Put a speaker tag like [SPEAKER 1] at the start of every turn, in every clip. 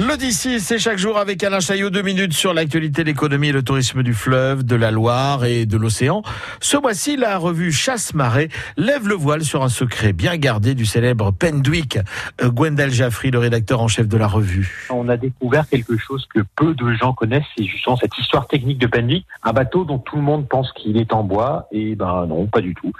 [SPEAKER 1] L'Odyssée, c'est chaque jour avec Alain Chaillot, deux minutes sur l'actualité, l'économie et le tourisme du fleuve, de la Loire et de l'océan. Ce mois-ci, la revue Chasse-Marée lève le voile sur un secret bien gardé du célèbre Pendwick. Euh, Gwendal Jaffry, le rédacteur en chef de la revue.
[SPEAKER 2] On a découvert quelque chose que peu de gens connaissent, c'est justement cette histoire technique de Pendwick. Un bateau dont tout le monde pense qu'il est en bois, et ben non, pas du tout.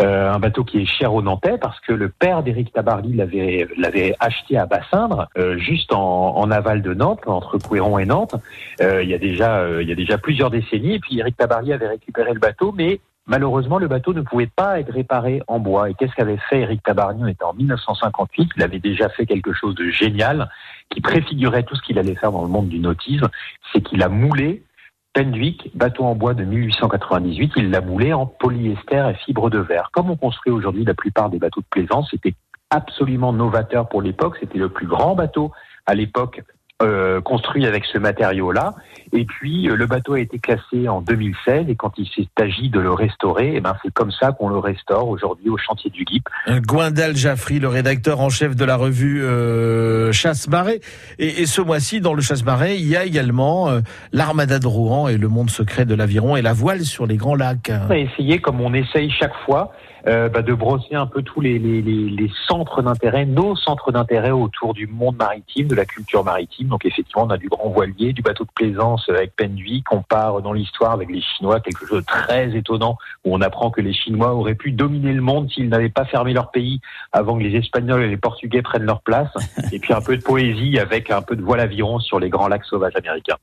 [SPEAKER 2] Euh, un bateau qui est cher aux Nantais parce que le père d'Éric Tabarly l'avait acheté à Bassindre, euh, juste en, en aval de Nantes, entre Couéron et Nantes. Euh, il y a déjà, euh, il y a déjà plusieurs décennies. Et puis Eric Tabarly avait récupéré le bateau, mais malheureusement le bateau ne pouvait pas être réparé en bois. Et qu'est-ce qu'avait fait Eric Tabarly? On était en 1958. Il avait déjà fait quelque chose de génial qui préfigurait tout ce qu'il allait faire dans le monde du nautisme. C'est qu'il a moulé Pendwick, bateau en bois de 1898, il l'a moulé en polyester et fibre de verre. Comme on construit aujourd'hui la plupart des bateaux de plaisance, c'était absolument novateur pour l'époque. C'était le plus grand bateau à l'époque euh, construit avec ce matériau-là. Et puis euh, le bateau a été classé en 2016 et quand il s'est agi de le restaurer, eh ben c'est comme ça qu'on le restaure aujourd'hui au chantier du GIP.
[SPEAKER 1] Euh, Gwendal Jaffry, le rédacteur en chef de la revue euh, Chasse-Marée. Et, et, ce mois-ci, dans le Chasse-Marée, il y a également l'Armada de Rouen et le monde secret de l'aviron et la voile sur les grands lacs.
[SPEAKER 2] On a essayé, comme on essaye chaque fois, euh, bah, de brosser un peu tous les, les, les, les centres d'intérêt, nos centres d'intérêt autour du monde maritime, de la culture maritime. Donc effectivement, on a du grand voilier, du bateau de plaisance avec Pendwick, on part dans l'histoire avec les Chinois, quelque chose de très étonnant, où on apprend que les Chinois auraient pu dominer le monde s'ils n'avaient pas fermé leur pays avant que les Espagnols et les Portugais prennent leur place. Et puis un peu de poésie avec un peu de voile aviron sur les grands lacs sauvages américains.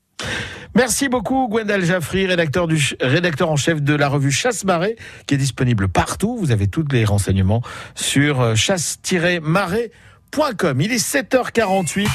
[SPEAKER 1] Merci beaucoup Gwendal Jaffry, rédacteur, en chef de la revue Chasse-Marée, qui est disponible partout. Vous avez tous les renseignements sur chasse-marée.com. Il est 7h48.